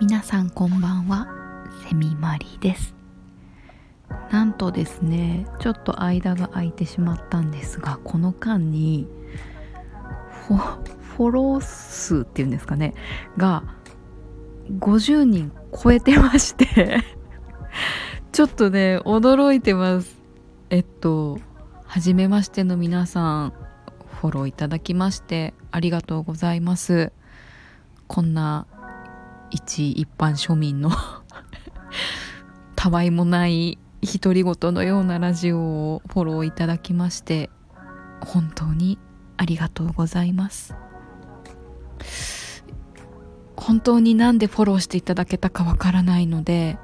皆さんこんばんは。セミマリです。なんとですねちょっと間が空いてしまったんですがこの間にフォフォロー数っていうんですかねが50人超えてましてちょっとね驚いてます。えっと初めましての皆さんフォローいただきましてありがとうございます。こんな一一般庶民の たわいもない独り言のようなラジオをフォローいただきまして本当にありがとうございます。本当になんでフォローしていただけたかわからないので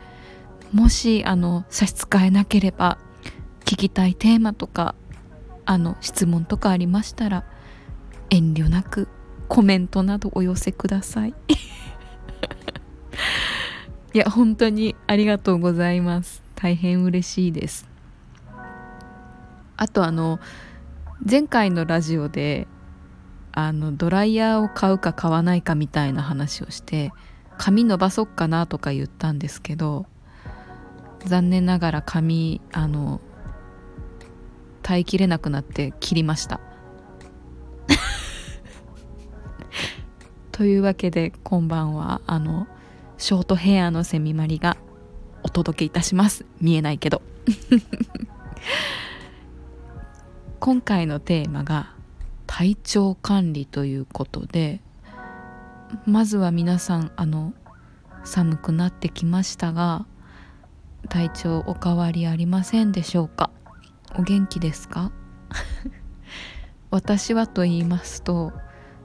もしあの差し支えなければ聞きたいテーマとかあの質問とかありましたら遠慮なくコメントなどお寄せください。いや本当にありがとうございます。大変嬉しいです。あとあの前回のラジオであのドライヤーを買うか買わないかみたいな話をして髪伸ばそっかなとか言ったんですけど残念ながら髪あの耐えきれなくなって切りました。というわけで今晩はあのショートヘアのセミマリがお届けいたします。見えないけど。今回のテーマが体調管理ということでまずは皆さんあの寒くなってきましたが体調お変わりありませんでしょうか？お元気ですか？私はと言いますと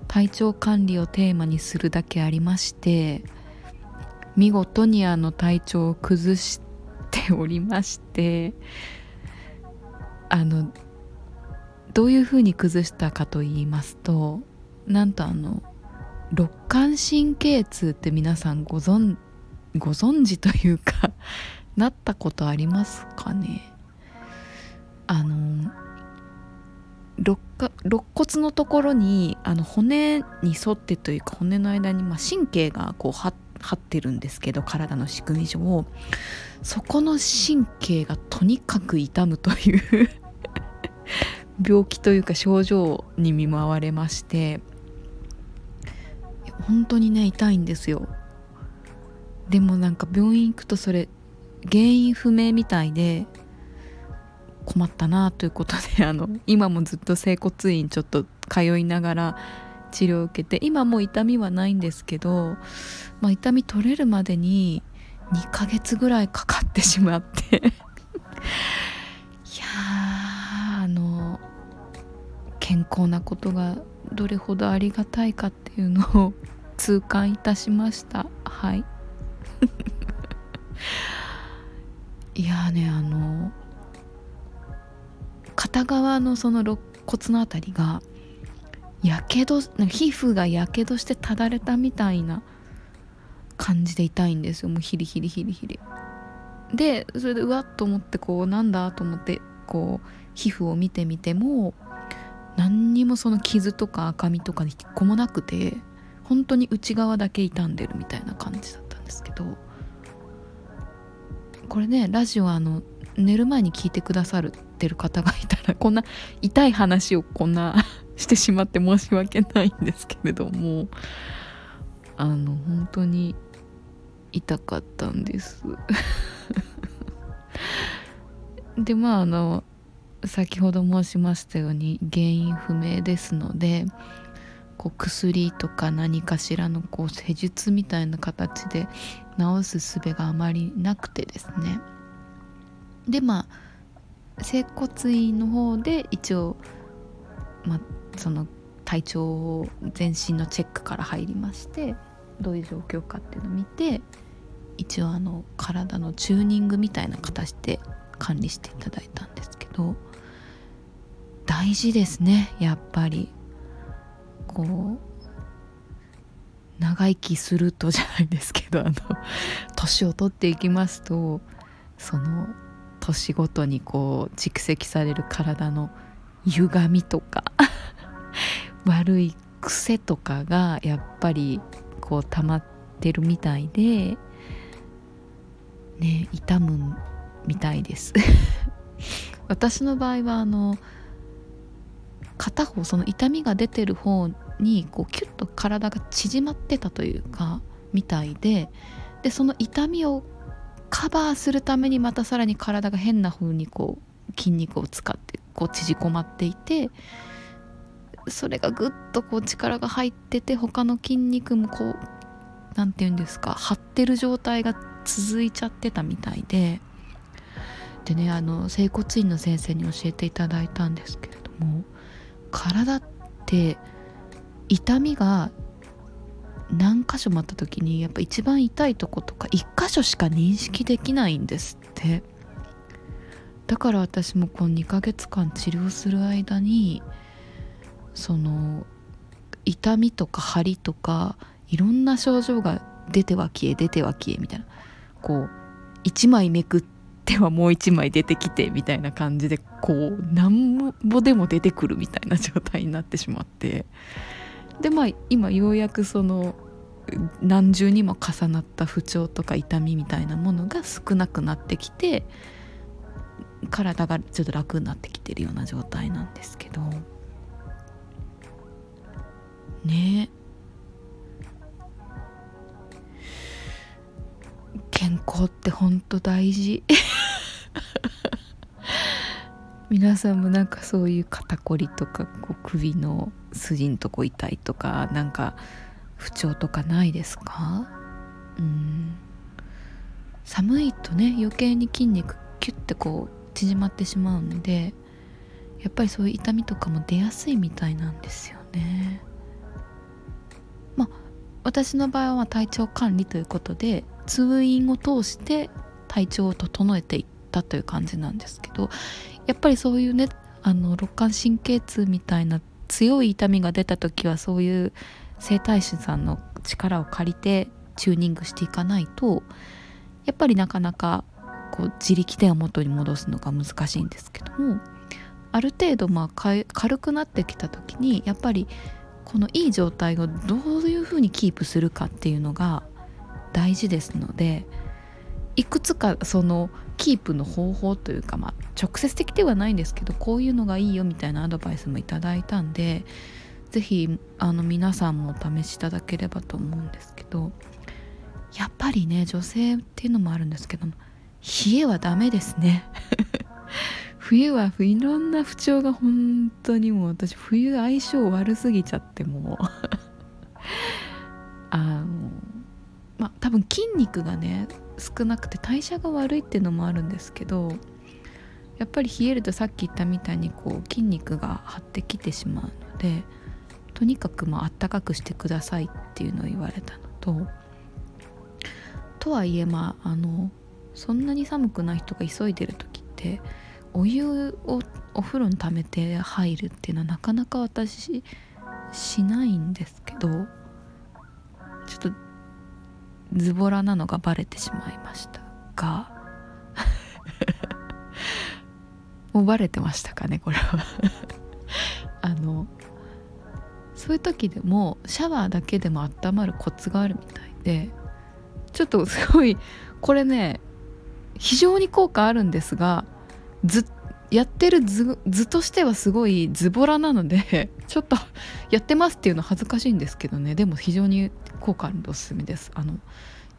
体調管理をテーマにするだけありまして見事にあの体調を崩しておりましてあのどういうふうに崩したかと言いますとなんとあの肋間神経痛って皆さんご存ご存知というかなったことありますかね？あの肋骨のところにあの骨に沿ってというか骨の間にまあ神経がこう張ってるんですけど体の仕組み上。そこの神経がとにかく痛むという 病気というか症状に見舞われまして。本当にね痛いんですよ。でもなんか病院行くとそれ原因不明みたいで困ったなということであの今もずっと整骨院ちょっと通いながら治療を受けて今もう痛みはないんですけど、まあ、痛み取れるまでに2ヶ月ぐらいかかってしまって。いやあの健康なことがどれほどありがたいかっていうのを 痛感いたしました。はい。いやねあの片側のその肋骨の辺りがやけど皮膚がやけどしてただれたみたいな感じで痛いんですよ。もうヒリヒリヒリヒリ。でそれでうわっと思ってこうなんだと思ってこう皮膚を見てみても何にもその傷とか赤みとか一個もなくて本当に内側だけ傷んでるみたいな感じだったんですけどこれねラジオあの寝る前に聞いてくださるってる方がいたらこんな痛い話をこんな してしまって申し訳ないんですけれどもあの本当に痛かったんです。でまああの先ほど申しましたように原因不明ですのでこう薬とか何かしらのこう施術みたいな形で治す術があまりなくてですね。でまあ整骨院の方で一応、ま、その体調を全身のチェックから入りましてどういう状況かっていうのを見て一応あの体のチューニングみたいな形で管理していただいたんですけど大事ですねやっぱり。こう長生きするとじゃないですけどあの年を取っていきますとその年ごとにこう蓄積される体の歪みとか 悪い癖とかがやっぱりこう溜まってるみたいでね痛むみたいです。私の場合はあの片方その痛みが出てる方にこうキュッと体が縮まってたというかみたいででその痛みをカバーするためにまたさらに体が変な風にこう筋肉を使ってこう縮こまっていてそれがぐっとこう力が入ってて他の筋肉もこう何て言うんですか張ってる状態が続いちゃってたみたいで。でねあの整骨院の先生に教えていただいたんですけれども体って痛みが何箇所もあった時にやっぱ一番痛いとことか1箇所しか認識できないんですって。だから私もこう2ヶ月間治療する間にその痛みとか張りとかいろんな症状が出ては消え出ては消えみたいな。こう1枚めくってはもう1枚出てきてみたいな感じでこうなんぼでも出てくるみたいな状態になってしまって。でまあ今ようやくその何重にも重なった不調とか痛みみたいなものが少なくなってきて体がちょっと楽になってきてるような状態なんですけど。ね。健康ってほんと大事。皆さんもなんかそういう肩こりとかこう首の筋んとこ痛いとかなんか不調とかないですか？うん。寒いとね余計に筋肉キュッてこう縮まってしまうのでやっぱりそういう痛みとかも出やすいみたいなんですよね。まあ私の場合は体調管理ということで通院を通して体調を整えていっったという感じなんですけどやっぱりそういうねあの肋間神経痛みたいな強い痛みが出た時はそういう整体師さんの力を借りてチューニングしていかないとやっぱりなかなかこう自力でを元に戻すのが難しいんですけどもある程度まあ軽くなってきた時にやっぱりこのいい状態をどういうふうにキープするかっていうのが大事ですのでいくつかそのキープの方法というか、まあ、直接的ではないんですけどこういうのがいいよみたいなアドバイスもいただいたんで是非皆さんもお試しいただければと思うんですけどやっぱりね女性っていうのもあるんですけど冷えはダメですね。冬はいろんな不調が本当にもう私冬相性悪すぎちゃってもう。あのまあ多分筋肉がね少なくて代謝が悪いっていうのもあるんですけどやっぱり冷えるとさっき言ったみたいにこう筋肉が張ってきてしまうのでとにかくまあったかくしてくださいっていうのを言われたのととはいえまああのそんなに寒くない人が急いでる時ってお湯をお風呂に溜めて入るっていうのはなかなか私しないんですけどちょっとズボラなのがバレてしまいましたが。もうバレてましたかねこれは。あのそういう時でもシャワーだけでも温まるコツがあるみたいでちょっとすごいこれね非常に効果あるんですがずやってる図図としてはすごいズボラなのでちょっとやってますっていうの恥ずかしいんですけどね。でも非常に効果あるんでおすすめです。あの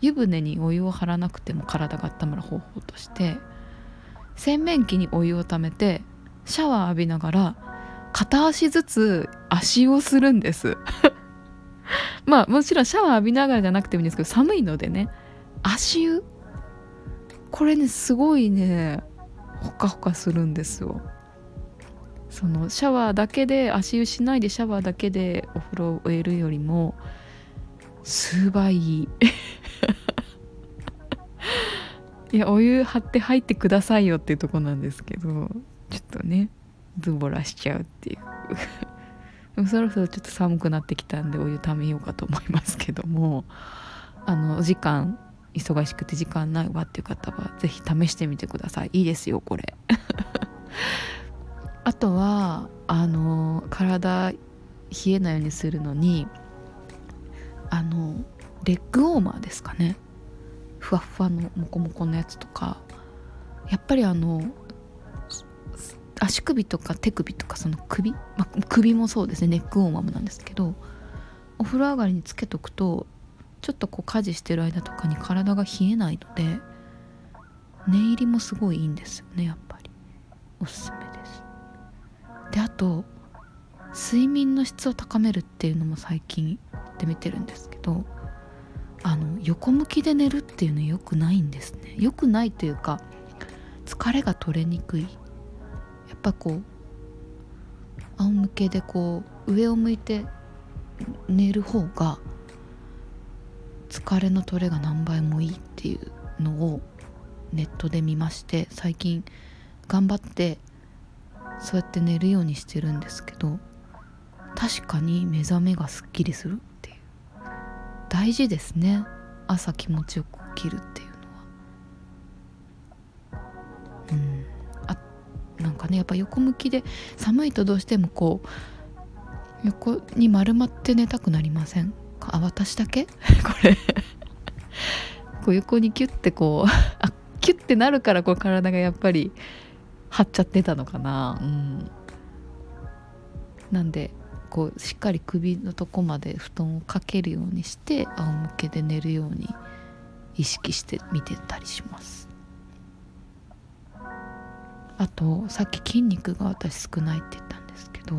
湯船にお湯を張らなくても体が温まる方法として洗面器にお湯をためてシャワー浴びながら片足ずつ足をするんです。まあもちろんシャワー浴びながらじゃなくてもいいんですけど寒いのでね足湯。これねすごいねほかほかするんですよ。そのシャワーだけで足湯しないでシャワーだけでお風呂を終えるよりも数倍。い いいやお湯張って入ってくださいよっていうとこなんですけどちょっとねズボラしちゃうっていう。でもそろそろちょっと寒くなってきたんでお湯ためようかと思いますけども。あのお時間忙しくて時間ないわっていう方は是非試してみてください。いいですよこれ。あとはあの体冷えないようにするのにあのレッグウォーマーですかね。ふわふわのモコモコのやつとか。やっぱりあの足首とか手首とかその首、まあ、首もそうですね。ネックウォーマーもなんですけどお風呂上がりにつけとくとちょっとこう家事してる間とかに体が冷えないので寝入りもすごいいいんですよね。やっぱり。おすすめです。であと睡眠の質を高めるっていうのも最近ってみてるんですけどあの横向きで寝るっていうの良くないんですね。良くないというか疲れが取れにくい。やっぱこう仰向けでこう上を向いて寝る方が疲れの取れが何倍もいいっていうのをネットで見まして最近頑張ってそうやって寝るようにしてるんですけど確かに目覚めがすっきりする。大事ですね。朝気持ちよく起きるっていうのは。うん。あなんかねやっぱ横向きで寒いとどうしてもこう横に丸まって寝たくなりません？あ私だけ？これ。こう横にキュッてこう あキュッてなるからこう体がやっぱり張っちゃってたのかな。うん。なんでこうしっかり首のとこまで布団をかけるようにして仰向けで寝るように意識して見てたりします。あとさっき筋肉が私少ないって言ったんですけど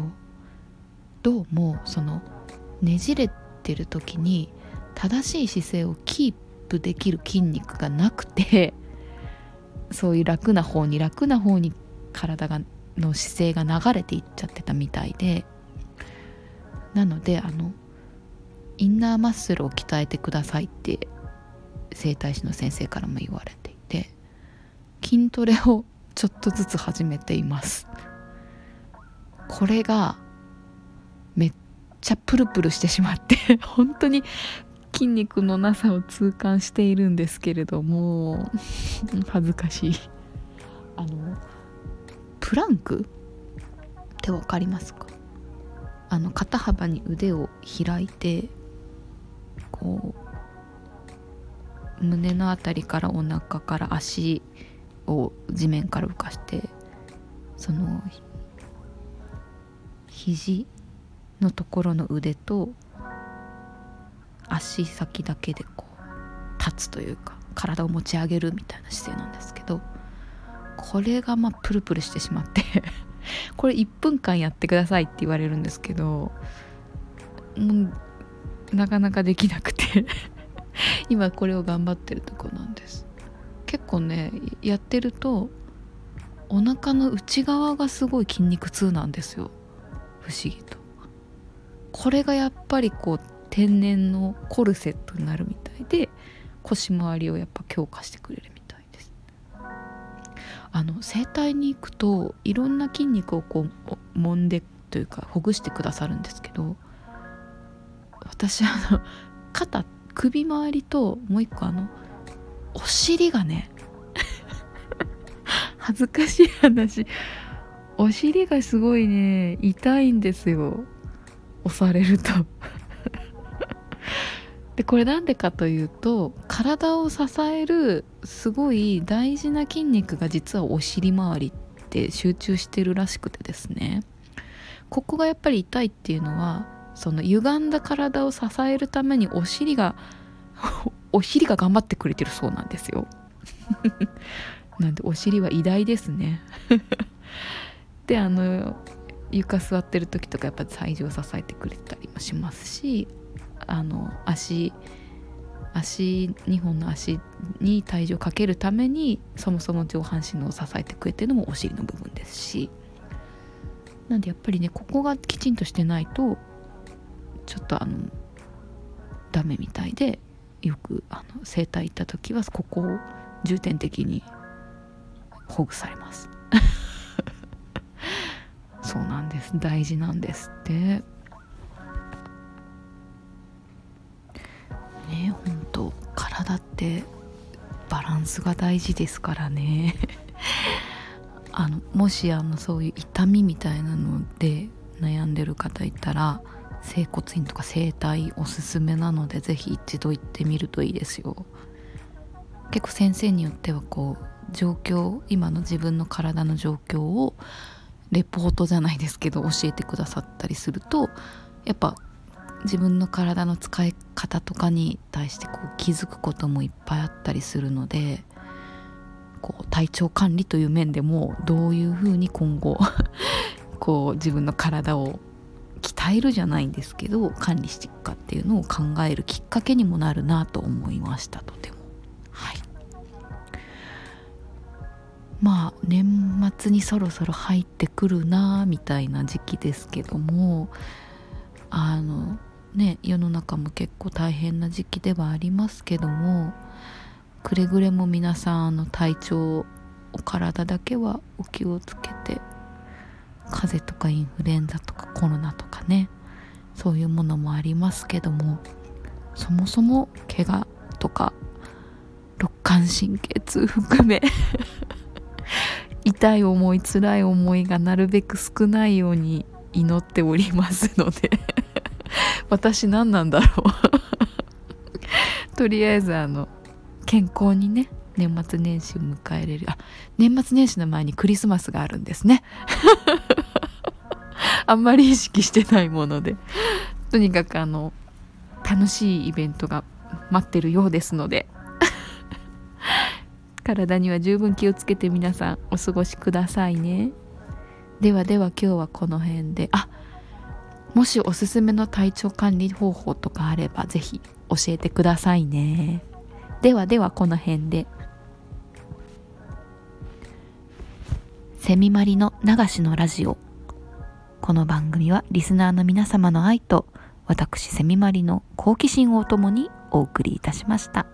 どうもそのねじれてる時に正しい姿勢をキープできる筋肉がなくてそういう楽な方に楽な方に体がの姿勢が流れていっちゃってたみたいでなのであのインナーマッスルを鍛えてくださいって整体師の先生からも言われていて筋トレをちょっとずつ始めています。これがめっちゃプルプルしてしまって 本当に筋肉のなさを痛感しているんですけれども 恥ずかしい。あのプランクって分かりますか？あの肩幅に腕を開いてこう胸の辺りからお腹から足を地面から浮かしてその肘のところの腕と足先だけでこう立つというか体を持ち上げるみたいな姿勢なんですけどこれがまあプルプルしてしまって。これ1分間やってくださいって言われるんですけどもうなかなかできなくて。今これを頑張ってるとこなんです。結構ねやってるとお腹の内側がすごい筋肉痛なんですよ。不思議と。これがやっぱりこう天然のコルセットになるみたいで腰回りをやっぱ強化してくれるあの整体に行くといろんな筋肉をこう揉んでというかほぐしてくださるんですけど私あの肩首周りともう一個あのお尻がね 恥ずかしい話。お尻がすごいね痛いんですよ。押されると。でこれなんでかというと体を支えるすごい大事な筋肉が実はお尻周りって集中してるらしくてですね。ここがやっぱり痛いっていうのはその歪んだ体を支えるためにお尻が お尻が頑張ってくれてるそうなんですよ。なんでお尻は偉大ですね。であの床座ってる時とかやっぱ体重を支えてくれたりもしますしあの足足2本の足に体重をかけるためにそもそも上半身のを支えてくれてるのもお尻の部分ですし。なんでやっぱりねここがきちんとしてないとちょっとあのダメみたいでよくあの整体行った時はここを重点的にほぐされます。そうなんです。大事なんですって。ね本当体ってタンスが大事ですからね。あのもしあのそういう痛みみたいなので悩んでる方いたら整骨院とか整体おすすめなので是非一度行ってみるといいですよ。結構先生によってはこう状況今の自分の体の状況をレポートじゃないですけど教えてくださったりするとやっぱ自分の体の使い方とかに対してこう気づくこともいっぱいあったりするのでこう体調管理という面でもどういうふうに今後 こう自分の体を鍛えるじゃないんですけど管理していくかっていうのを考えるきっかけにもなるなと思いましたとても。はい。まあ年末にそろそろ入ってくるなみたいな時期ですけどもあのね世の中も結構大変な時期ではありますけどもくれぐれも皆さんあの体調お体だけはお気をつけて風邪とかインフルエンザとかコロナとかねそういうものもありますけどもそもそも怪我とか肋間神経痛含め 痛い思い辛い思いがなるべく少ないように祈っておりますので。私何なんだろう。とりあえずあの健康にね年末年始を迎えれる。あ年末年始の前にクリスマスがあるんですね。あんまり意識してないもので。とにかくあの楽しいイベントが待ってるようですので。体には十分気をつけて皆さんお過ごしくださいね。ではでは今日はこの辺で。あもしおすすめの体調管理方法とかあれば是非教えてくださいね。ではではこの辺で。セミマリの流しのラジオ。この番組はリスナーの皆様の愛と私セミマリの好奇心をともにお送りいたしました。